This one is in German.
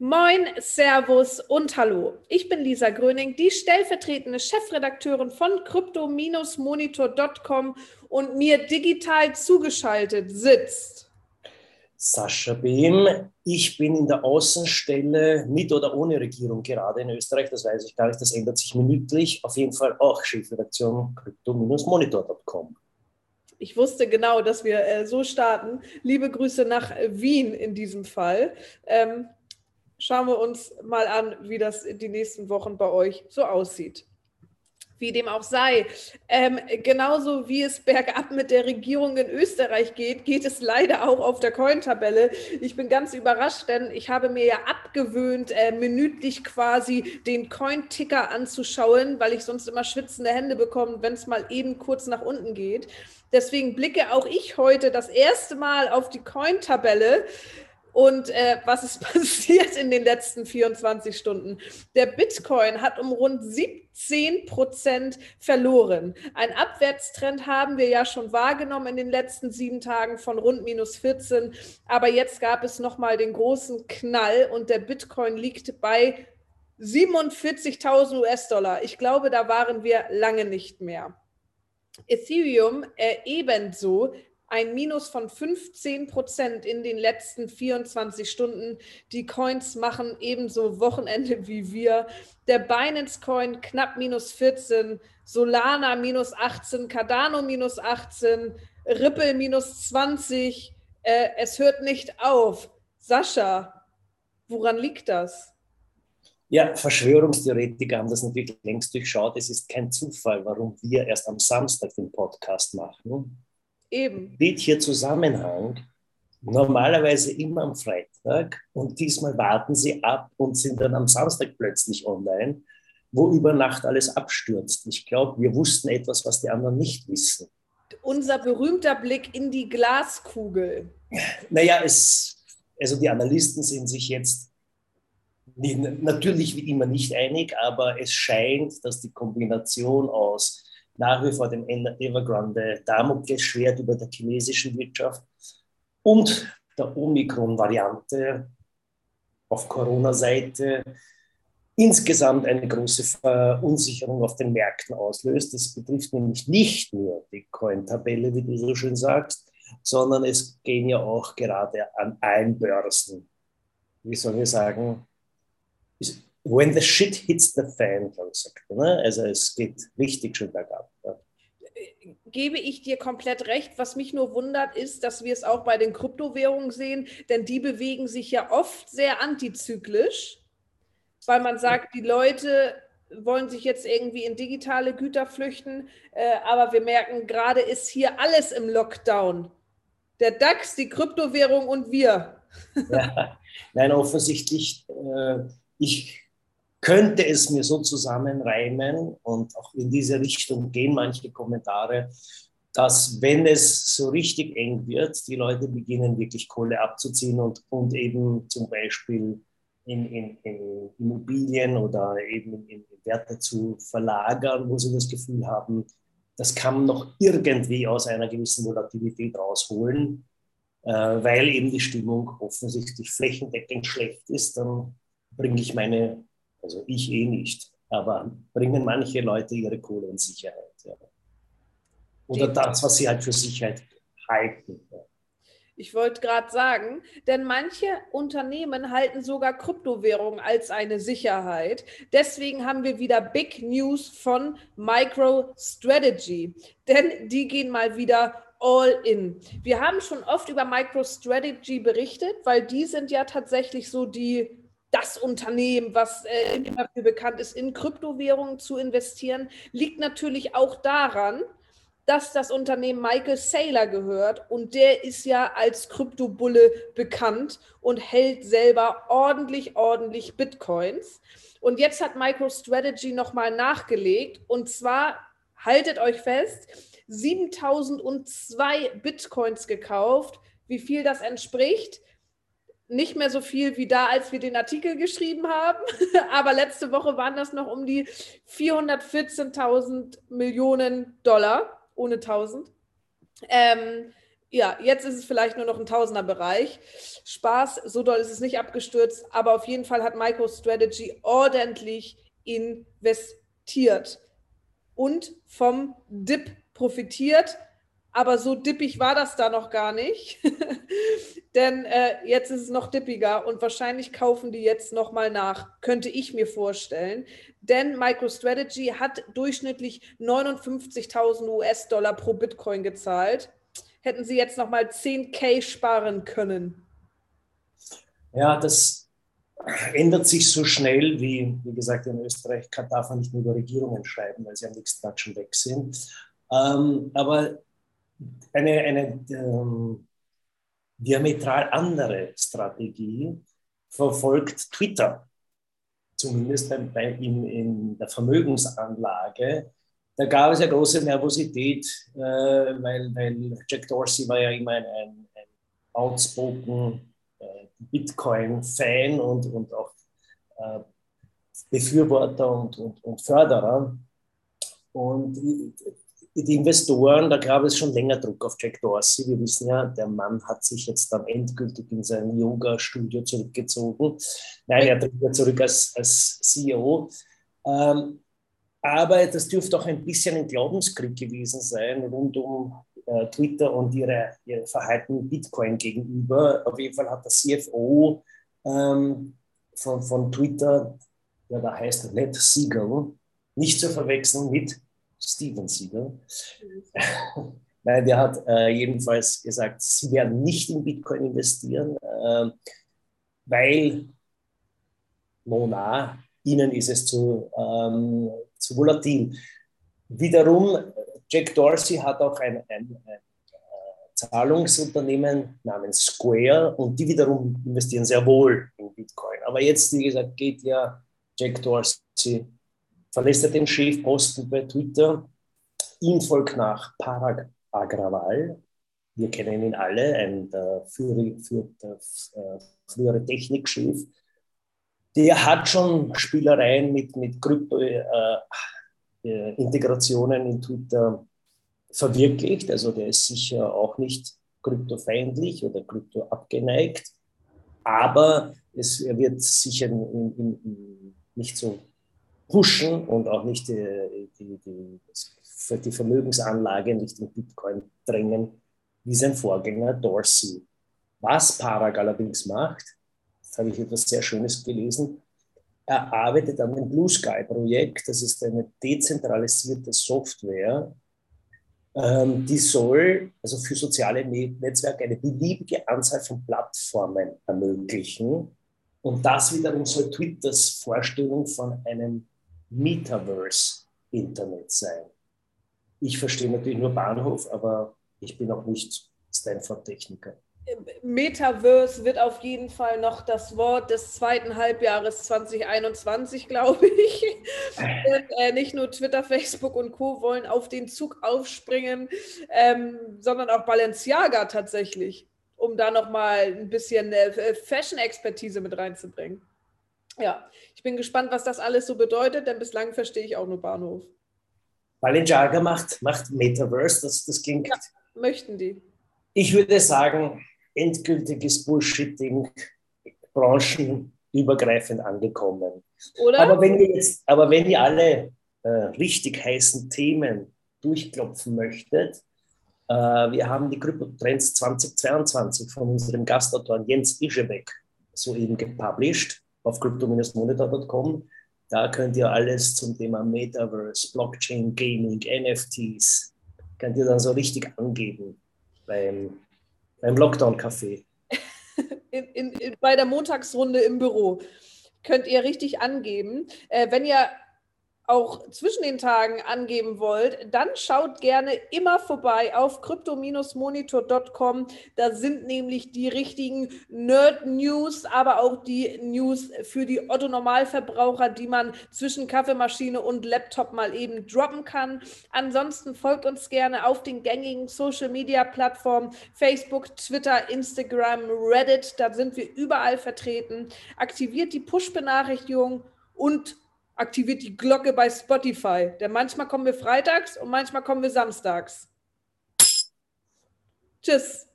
Moin, Servus und Hallo. Ich bin Lisa Gröning, die stellvertretende Chefredakteurin von crypto-monitor.com und mir digital zugeschaltet sitzt Sascha Behm. Ich bin in der Außenstelle mit oder ohne Regierung gerade in Österreich. Das weiß ich gar nicht, das ändert sich minütlich. Auf jeden Fall auch Chefredaktion crypto-monitor.com. Ich wusste genau, dass wir äh, so starten. Liebe Grüße nach Wien in diesem Fall. Ähm, schauen wir uns mal an, wie das in die nächsten Wochen bei euch so aussieht. Wie dem auch sei. Ähm, genauso wie es bergab mit der Regierung in Österreich geht, geht es leider auch auf der Coin-Tabelle. Ich bin ganz überrascht, denn ich habe mir ja abgewöhnt, äh, minütlich quasi den Coin-Ticker anzuschauen, weil ich sonst immer schwitzende Hände bekomme, wenn es mal eben kurz nach unten geht. Deswegen blicke auch ich heute das erste Mal auf die Coin-Tabelle. Und äh, was ist passiert in den letzten 24 Stunden? Der Bitcoin hat um rund 17 Prozent verloren. Ein Abwärtstrend haben wir ja schon wahrgenommen in den letzten sieben Tagen von rund minus 14. Aber jetzt gab es nochmal den großen Knall und der Bitcoin liegt bei 47.000 US-Dollar. Ich glaube, da waren wir lange nicht mehr. Ethereum äh, ebenso ein Minus von 15 Prozent in den letzten 24 Stunden. Die Coins machen ebenso Wochenende wie wir. Der Binance Coin knapp minus 14, Solana minus 18, Cardano minus 18, Ripple minus 20. Äh, es hört nicht auf. Sascha, woran liegt das? Ja, Verschwörungstheoretiker haben das natürlich längst durchschaut. Es ist kein Zufall, warum wir erst am Samstag den Podcast machen. Eben. Steht hier Zusammenhang. Normalerweise immer am Freitag und diesmal warten sie ab und sind dann am Samstag plötzlich online, wo über Nacht alles abstürzt. Ich glaube, wir wussten etwas, was die anderen nicht wissen. Unser berühmter Blick in die Glaskugel. Naja, es, also die Analysten sind sich jetzt natürlich wie immer nicht einig, aber es scheint, dass die Kombination aus nach wie vor dem Evergrande Damoklesschwert über der chinesischen Wirtschaft und der Omikron-Variante auf Corona-Seite insgesamt eine große Verunsicherung auf den Märkten auslöst. Das betrifft nämlich nicht nur die Coin-Tabelle, wie du so schön sagst, sondern es gehen ja auch gerade an allen Börsen, wie soll ich sagen, when the shit hits the fan, glaube ich, sagt ne? Also es geht richtig schön bergab. Ja. Gebe ich dir komplett recht. Was mich nur wundert, ist, dass wir es auch bei den Kryptowährungen sehen, denn die bewegen sich ja oft sehr antizyklisch, weil man sagt, die Leute wollen sich jetzt irgendwie in digitale Güter flüchten, äh, aber wir merken, gerade ist hier alles im Lockdown. Der DAX, die Kryptowährung und wir. Ja, nein, offensichtlich, äh, ich könnte es mir so zusammenreimen und auch in diese Richtung gehen manche Kommentare, dass wenn es so richtig eng wird, die Leute beginnen wirklich Kohle abzuziehen und, und eben zum Beispiel in, in, in Immobilien oder eben in, Werte zu verlagern, wo sie das Gefühl haben, das kann man noch irgendwie aus einer gewissen Volatilität rausholen, äh, weil eben die Stimmung offensichtlich flächendeckend schlecht ist, dann bringe ich meine also ich eh nicht. Aber bringen manche Leute ihre Kohle in Sicherheit. Ja. Oder das, was sie halt für Sicherheit halten. Ja. Ich wollte gerade sagen, denn manche Unternehmen halten sogar Kryptowährungen als eine Sicherheit. Deswegen haben wir wieder Big News von MicroStrategy. Denn die gehen mal wieder all in. Wir haben schon oft über MicroStrategy berichtet, weil die sind ja tatsächlich so die das Unternehmen, was äh, dafür bekannt ist, in Kryptowährungen zu investieren, liegt natürlich auch daran, dass das Unternehmen Michael Saylor gehört und der ist ja als Kryptobulle bekannt und hält selber ordentlich, ordentlich Bitcoins. Und jetzt hat MicroStrategy nochmal nachgelegt und zwar, haltet euch fest, 7002 Bitcoins gekauft. Wie viel das entspricht? Nicht mehr so viel wie da, als wir den Artikel geschrieben haben. Aber letzte Woche waren das noch um die 414.000 Millionen Dollar, ohne 1000. Ähm, Ja, jetzt ist es vielleicht nur noch ein Tausenderbereich. Spaß, so doll ist es nicht abgestürzt, aber auf jeden Fall hat MicroStrategy ordentlich investiert und vom Dip profitiert. Aber so dippig war das da noch gar nicht. Denn äh, jetzt ist es noch dippiger und wahrscheinlich kaufen die jetzt nochmal nach, könnte ich mir vorstellen. Denn MicroStrategy hat durchschnittlich 59.000 US-Dollar pro Bitcoin gezahlt hätten Sie jetzt noch mal 10k sparen können? Ja, das ändert sich so schnell, wie, wie gesagt, in Österreich darf man nicht nur über Regierungen schreiben, weil sie am nächsten Tag schon weg sind. Ähm, aber eine, eine ähm, diametral andere Strategie verfolgt Twitter, zumindest bei, in, in der Vermögensanlage da gab es ja große Nervosität, äh, weil, weil Jack Dorsey war ja immer ein, ein, ein outspoken äh, Bitcoin-Fan und, und auch äh, Befürworter und, und, und Förderer. Und die Investoren, da gab es schon länger Druck auf Jack Dorsey. Wir wissen ja, der Mann hat sich jetzt dann endgültig in sein Yoga-Studio zurückgezogen. Nein, er tritt ja zurück als, als CEO. Ähm, aber das dürfte auch ein bisschen ein Glaubenskrieg gewesen sein rund um äh, Twitter und ihre, ihr Verhalten Bitcoin gegenüber. Auf jeden Fall hat der CFO ähm, von, von Twitter, ja, da heißt Ned Siegel, nicht zu verwechseln mit Steven Siegel. Nein, der hat äh, jedenfalls gesagt, sie werden nicht in Bitcoin investieren, äh, weil Mona, ihnen ist es zu, ähm, zu volatil. Wiederum, Jack Dorsey hat auch ein, ein, ein äh, Zahlungsunternehmen namens Square und die wiederum investieren sehr wohl in Bitcoin. Aber jetzt, wie gesagt, geht ja Jack Dorsey, verlässt er den Chefposten bei Twitter. Ihm folgt nach Parag Agrawal. Wir kennen ihn alle, ein der, der, äh, frühere Technikchef der hat schon Spielereien mit, mit Krypto-Integrationen äh, äh in Twitter verwirklicht. Also der ist sicher auch nicht kryptofeindlich oder krypto abgeneigt. Aber es, er wird sicher in, in, in nicht so pushen und auch nicht die, die, die, die Vermögensanlage nicht in Bitcoin drängen, wie sein Vorgänger Dorsey. Was Parag allerdings macht, habe ich etwas sehr Schönes gelesen. Er arbeitet an dem Blue Sky Projekt. Das ist eine dezentralisierte Software, ähm, die soll also für soziale Netzwerke eine beliebige Anzahl von Plattformen ermöglichen. Und das wiederum soll Twitters Vorstellung von einem Metaverse-Internet sein. Ich verstehe natürlich nur Bahnhof, aber ich bin auch nicht Stanford-Techniker. Metaverse wird auf jeden Fall noch das Wort des zweiten Halbjahres 2021, glaube ich. Denn, äh, nicht nur Twitter, Facebook und Co. wollen auf den Zug aufspringen, ähm, sondern auch Balenciaga tatsächlich, um da nochmal ein bisschen äh, Fashion-Expertise mit reinzubringen. Ja, ich bin gespannt, was das alles so bedeutet, denn bislang verstehe ich auch nur Bahnhof. Balenciaga macht, macht Metaverse, das, das klingt. Ja, möchten die. Ich würde sagen, endgültiges Bullshitting branchenübergreifend angekommen. Oder? Aber wenn ihr jetzt, aber wenn ihr alle äh, richtig heißen Themen durchklopfen möchtet, äh, wir haben die Kryptotrends 2022 von unserem Gastautor Jens Ischebeck soeben gepublished auf crypto-monitor.com. Da könnt ihr alles zum Thema Metaverse, Blockchain, Gaming, NFTs, könnt ihr dann so richtig angeben beim beim Lockdown-Café. In, in, in, bei der Montagsrunde im Büro könnt ihr richtig angeben. Äh, wenn ihr auch zwischen den Tagen angeben wollt, dann schaut gerne immer vorbei auf crypto-monitor.com. Da sind nämlich die richtigen Nerd-News, aber auch die News für die Otto-Normalverbraucher, die man zwischen Kaffeemaschine und Laptop mal eben droppen kann. Ansonsten folgt uns gerne auf den gängigen Social-Media-Plattformen Facebook, Twitter, Instagram, Reddit. Da sind wir überall vertreten. Aktiviert die Push-Benachrichtigung und aktiviert die Glocke bei Spotify. Denn manchmal kommen wir freitags und manchmal kommen wir samstags. Tschüss.